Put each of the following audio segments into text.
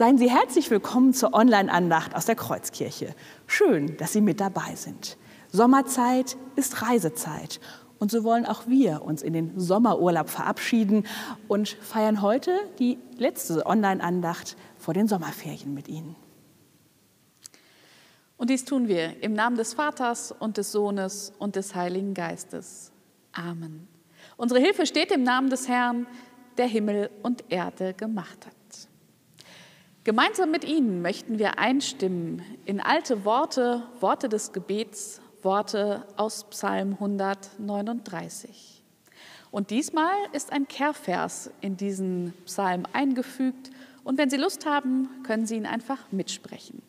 Seien Sie herzlich willkommen zur Online-Andacht aus der Kreuzkirche. Schön, dass Sie mit dabei sind. Sommerzeit ist Reisezeit. Und so wollen auch wir uns in den Sommerurlaub verabschieden und feiern heute die letzte Online-Andacht vor den Sommerferien mit Ihnen. Und dies tun wir im Namen des Vaters und des Sohnes und des Heiligen Geistes. Amen. Unsere Hilfe steht im Namen des Herrn, der Himmel und Erde gemacht hat. Gemeinsam mit Ihnen möchten wir einstimmen in alte Worte, Worte des Gebets, Worte aus Psalm 139. Und diesmal ist ein Kehrvers in diesen Psalm eingefügt und wenn Sie Lust haben, können Sie ihn einfach mitsprechen.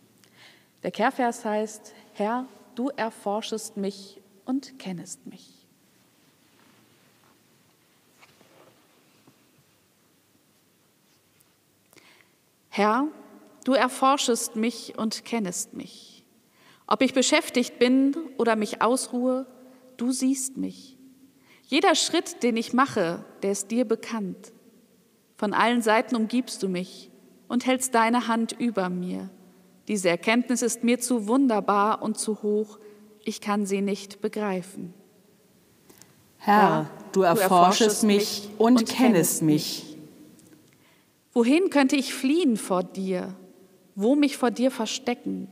Der Kehrvers heißt, Herr, du erforschest mich und kennest mich. Herr, du erforschest mich und kennest mich. Ob ich beschäftigt bin oder mich ausruhe, du siehst mich. Jeder Schritt, den ich mache, der ist dir bekannt. Von allen Seiten umgibst du mich und hältst deine Hand über mir. Diese Erkenntnis ist mir zu wunderbar und zu hoch, ich kann sie nicht begreifen. Herr, du erforschest mich und kennest mich. Wohin könnte ich fliehen vor dir? Wo mich vor dir verstecken?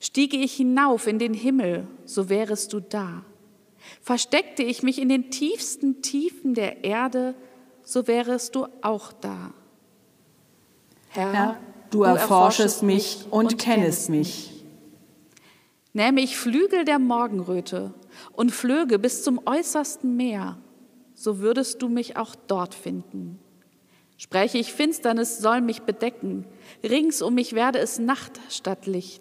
Stiege ich hinauf in den Himmel, so wärest du da. Versteckte ich mich in den tiefsten Tiefen der Erde, so wärest du auch da. Herr, Herr du, erforschest mich und, und kennest mich. Nähme ich Flügel der Morgenröte und flöge bis zum äußersten Meer, so würdest du mich auch dort finden. Spreche ich, Finsternis soll mich bedecken, rings um mich werde es Nacht statt Licht.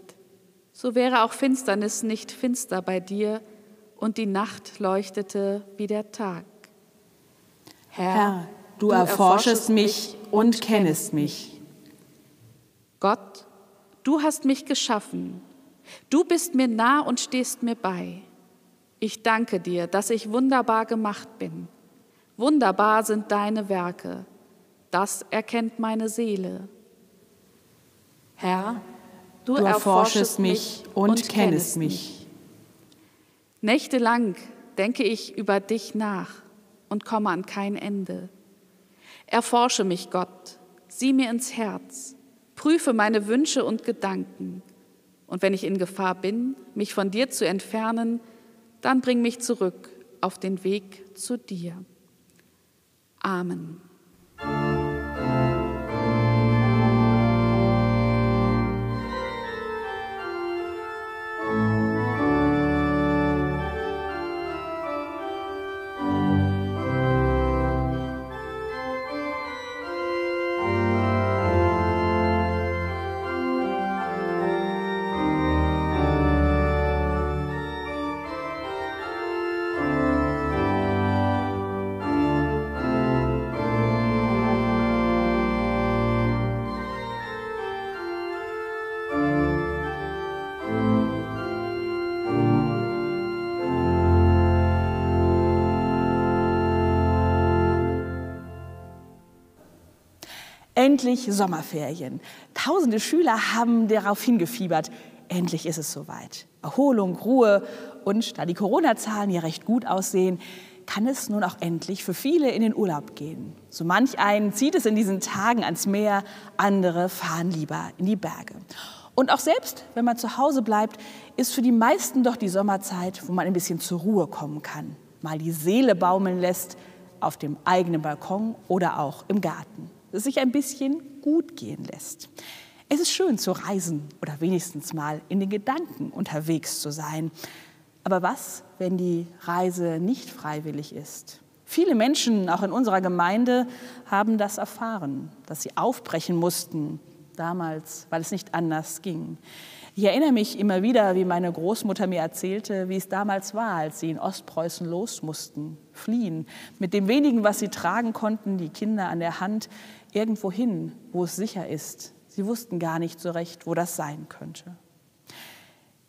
So wäre auch Finsternis nicht finster bei dir und die Nacht leuchtete wie der Tag. Herr, Herr du, du erforschest mich und kennest mich. Gott, du hast mich geschaffen. Du bist mir nah und stehst mir bei. Ich danke dir, dass ich wunderbar gemacht bin. Wunderbar sind deine Werke. Das erkennt meine Seele. Herr, du, du erforschest mich und, und kennest mich. Nächtelang denke ich über dich nach und komme an kein Ende. Erforsche mich, Gott, sieh mir ins Herz, prüfe meine Wünsche und Gedanken. Und wenn ich in Gefahr bin, mich von dir zu entfernen, dann bring mich zurück auf den Weg zu dir. Amen. Endlich Sommerferien. Tausende Schüler haben darauf hingefiebert. Endlich ist es soweit. Erholung, Ruhe und da die Corona-Zahlen ja recht gut aussehen, kann es nun auch endlich für viele in den Urlaub gehen. So manch einen zieht es in diesen Tagen ans Meer, andere fahren lieber in die Berge. Und auch selbst, wenn man zu Hause bleibt, ist für die meisten doch die Sommerzeit, wo man ein bisschen zur Ruhe kommen kann, mal die Seele baumeln lässt, auf dem eigenen Balkon oder auch im Garten es sich ein bisschen gut gehen lässt. Es ist schön zu reisen oder wenigstens mal in den Gedanken unterwegs zu sein. Aber was, wenn die Reise nicht freiwillig ist? Viele Menschen, auch in unserer Gemeinde, haben das erfahren, dass sie aufbrechen mussten, damals, weil es nicht anders ging. Ich erinnere mich immer wieder, wie meine Großmutter mir erzählte, wie es damals war, als sie in Ostpreußen los mussten, fliehen, mit dem wenigen, was sie tragen konnten, die Kinder an der Hand, irgendwo hin, wo es sicher ist. Sie wussten gar nicht so recht, wo das sein könnte.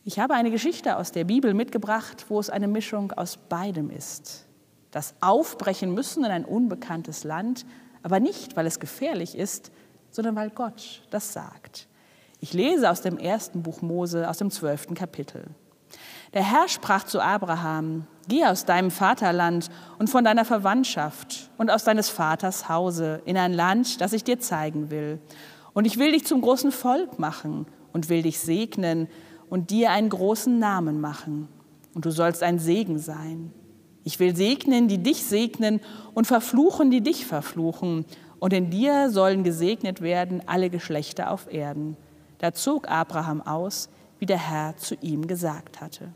Ich habe eine Geschichte aus der Bibel mitgebracht, wo es eine Mischung aus beidem ist. Das Aufbrechen müssen in ein unbekanntes Land, aber nicht, weil es gefährlich ist, sondern weil Gott das sagt. Ich lese aus dem ersten Buch Mose, aus dem zwölften Kapitel. Der Herr sprach zu Abraham, geh aus deinem Vaterland und von deiner Verwandtschaft und aus deines Vaters Hause in ein Land, das ich dir zeigen will. Und ich will dich zum großen Volk machen und will dich segnen und dir einen großen Namen machen. Und du sollst ein Segen sein. Ich will segnen, die dich segnen und verfluchen, die dich verfluchen. Und in dir sollen gesegnet werden alle Geschlechter auf Erden. Da zog Abraham aus, wie der Herr zu ihm gesagt hatte.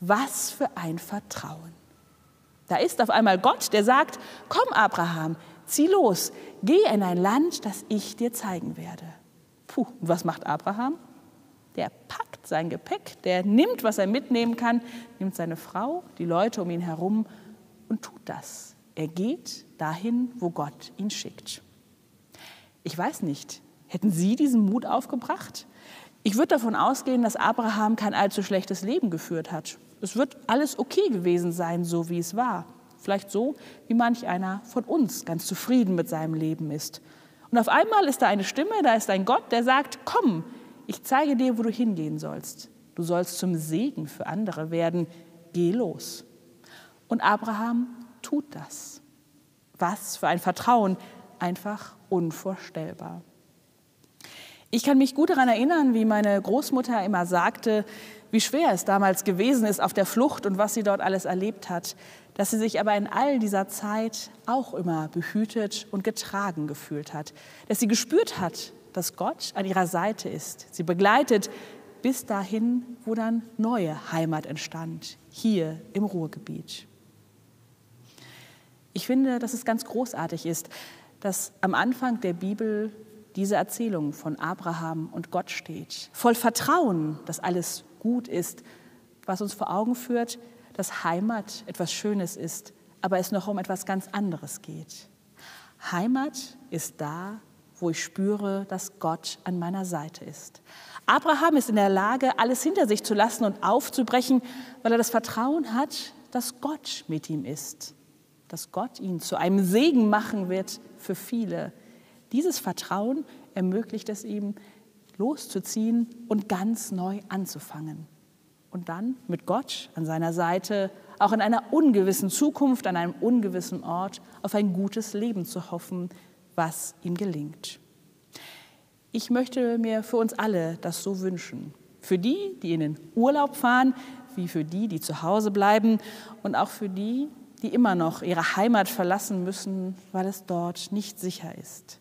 Was für ein Vertrauen. Da ist auf einmal Gott, der sagt, komm Abraham, zieh los, geh in ein Land, das ich dir zeigen werde. Puh, und was macht Abraham? Der packt sein Gepäck, der nimmt, was er mitnehmen kann, nimmt seine Frau, die Leute um ihn herum und tut das. Er geht dahin, wo Gott ihn schickt. Ich weiß nicht, hätten Sie diesen Mut aufgebracht? Ich würde davon ausgehen, dass Abraham kein allzu schlechtes Leben geführt hat. Es wird alles okay gewesen sein, so wie es war. Vielleicht so, wie manch einer von uns ganz zufrieden mit seinem Leben ist. Und auf einmal ist da eine Stimme, da ist ein Gott, der sagt, komm, ich zeige dir, wo du hingehen sollst. Du sollst zum Segen für andere werden. Geh los. Und Abraham tut das. Was für ein Vertrauen, einfach unvorstellbar. Ich kann mich gut daran erinnern, wie meine Großmutter immer sagte, wie schwer es damals gewesen ist auf der Flucht und was sie dort alles erlebt hat, dass sie sich aber in all dieser Zeit auch immer behütet und getragen gefühlt hat, dass sie gespürt hat, dass Gott an ihrer Seite ist, sie begleitet bis dahin, wo dann neue Heimat entstand, hier im Ruhrgebiet. Ich finde, dass es ganz großartig ist, dass am Anfang der Bibel diese Erzählung von Abraham und Gott steht. Voll Vertrauen, dass alles gut ist, was uns vor Augen führt, dass Heimat etwas Schönes ist, aber es noch um etwas ganz anderes geht. Heimat ist da, wo ich spüre, dass Gott an meiner Seite ist. Abraham ist in der Lage, alles hinter sich zu lassen und aufzubrechen, weil er das Vertrauen hat, dass Gott mit ihm ist, dass Gott ihn zu einem Segen machen wird für viele, dieses Vertrauen ermöglicht es ihm, loszuziehen und ganz neu anzufangen. Und dann mit Gott an seiner Seite, auch in einer ungewissen Zukunft, an einem ungewissen Ort, auf ein gutes Leben zu hoffen, was ihm gelingt. Ich möchte mir für uns alle das so wünschen. Für die, die in den Urlaub fahren, wie für die, die zu Hause bleiben und auch für die, die immer noch ihre Heimat verlassen müssen, weil es dort nicht sicher ist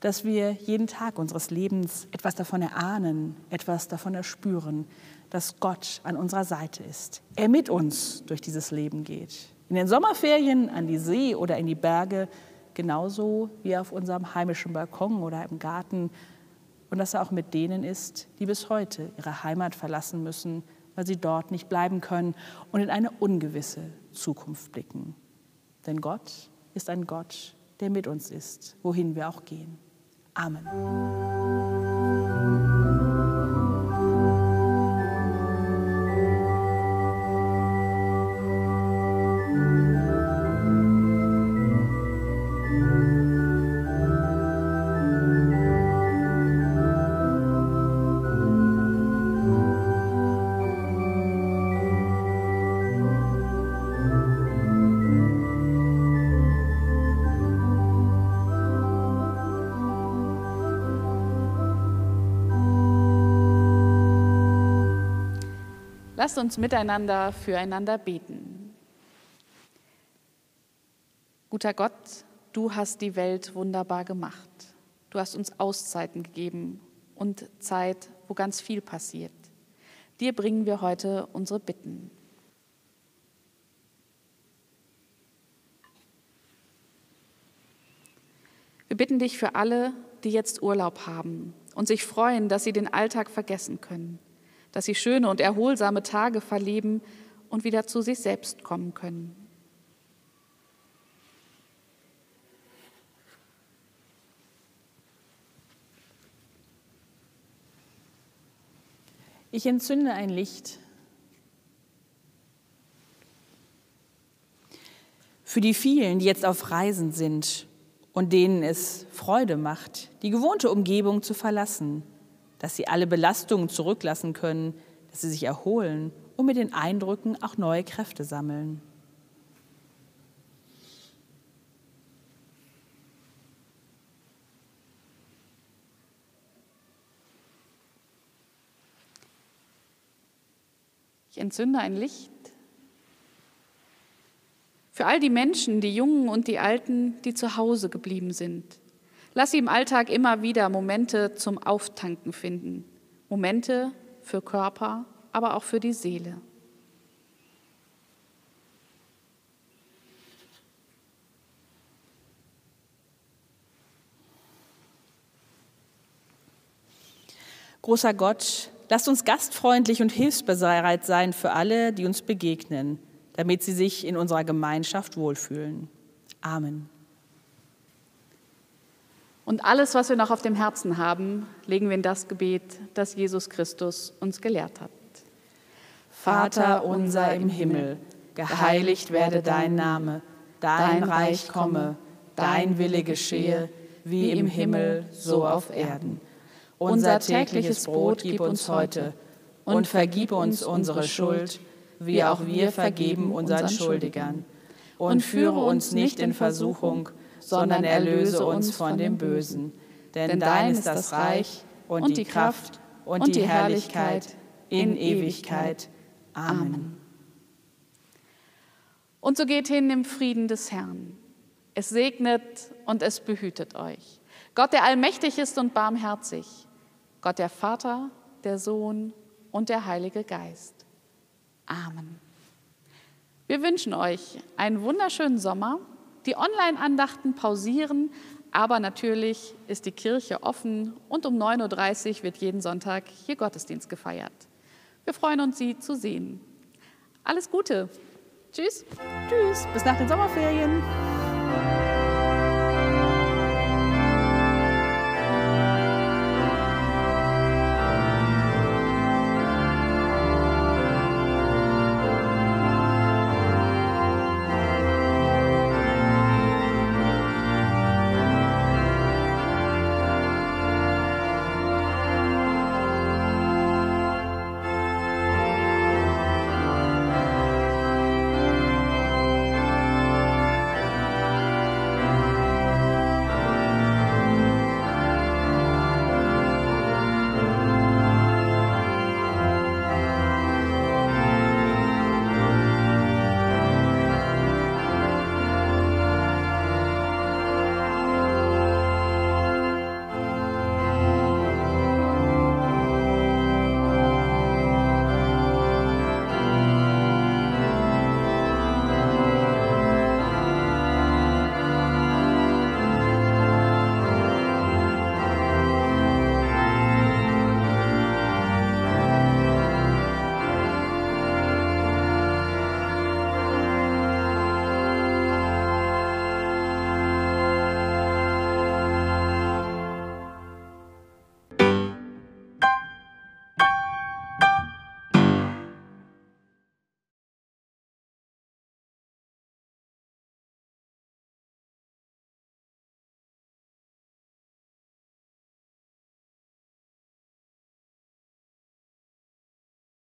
dass wir jeden Tag unseres Lebens etwas davon erahnen, etwas davon erspüren, dass Gott an unserer Seite ist. Er mit uns durch dieses Leben geht. In den Sommerferien an die See oder in die Berge, genauso wie auf unserem heimischen Balkon oder im Garten. Und dass er auch mit denen ist, die bis heute ihre Heimat verlassen müssen, weil sie dort nicht bleiben können und in eine ungewisse Zukunft blicken. Denn Gott ist ein Gott, der mit uns ist, wohin wir auch gehen. Amen. Lasst uns miteinander füreinander beten. Guter Gott, du hast die Welt wunderbar gemacht. Du hast uns Auszeiten gegeben und Zeit, wo ganz viel passiert. Dir bringen wir heute unsere Bitten. Wir bitten dich für alle, die jetzt Urlaub haben und sich freuen, dass sie den Alltag vergessen können dass sie schöne und erholsame Tage verleben und wieder zu sich selbst kommen können. Ich entzünde ein Licht für die vielen, die jetzt auf Reisen sind und denen es Freude macht, die gewohnte Umgebung zu verlassen, dass sie alle Belastungen zurücklassen können, dass sie sich erholen und mit den Eindrücken auch neue Kräfte sammeln. Ich entzünde ein Licht für all die Menschen, die Jungen und die Alten, die zu Hause geblieben sind. Lass sie im Alltag immer wieder Momente zum Auftanken finden. Momente für Körper, aber auch für die Seele. Großer Gott, lasst uns gastfreundlich und hilfsbereit sein für alle, die uns begegnen damit sie sich in unserer Gemeinschaft wohlfühlen. Amen. Und alles, was wir noch auf dem Herzen haben, legen wir in das Gebet, das Jesus Christus uns gelehrt hat. Vater unser im Himmel, geheiligt werde dein Name, dein Reich komme, dein Wille geschehe, wie im Himmel, so auf Erden. Unser tägliches Brot gib uns heute und vergib uns unsere Schuld, wie auch wir vergeben unseren Schuldigern. Und führe uns nicht in Versuchung, sondern erlöse uns von dem Bösen. Denn dein ist das Reich und die Kraft und die Herrlichkeit in Ewigkeit. Amen. Und so geht hin im Frieden des Herrn. Es segnet und es behütet euch. Gott, der allmächtig ist und barmherzig. Gott, der Vater, der Sohn und der Heilige Geist. Amen. Wir wünschen euch einen wunderschönen Sommer. Die Online-Andachten pausieren, aber natürlich ist die Kirche offen und um 9.30 Uhr wird jeden Sonntag hier Gottesdienst gefeiert. Wir freuen uns, Sie zu sehen. Alles Gute. Tschüss. Tschüss. Bis nach den Sommerferien.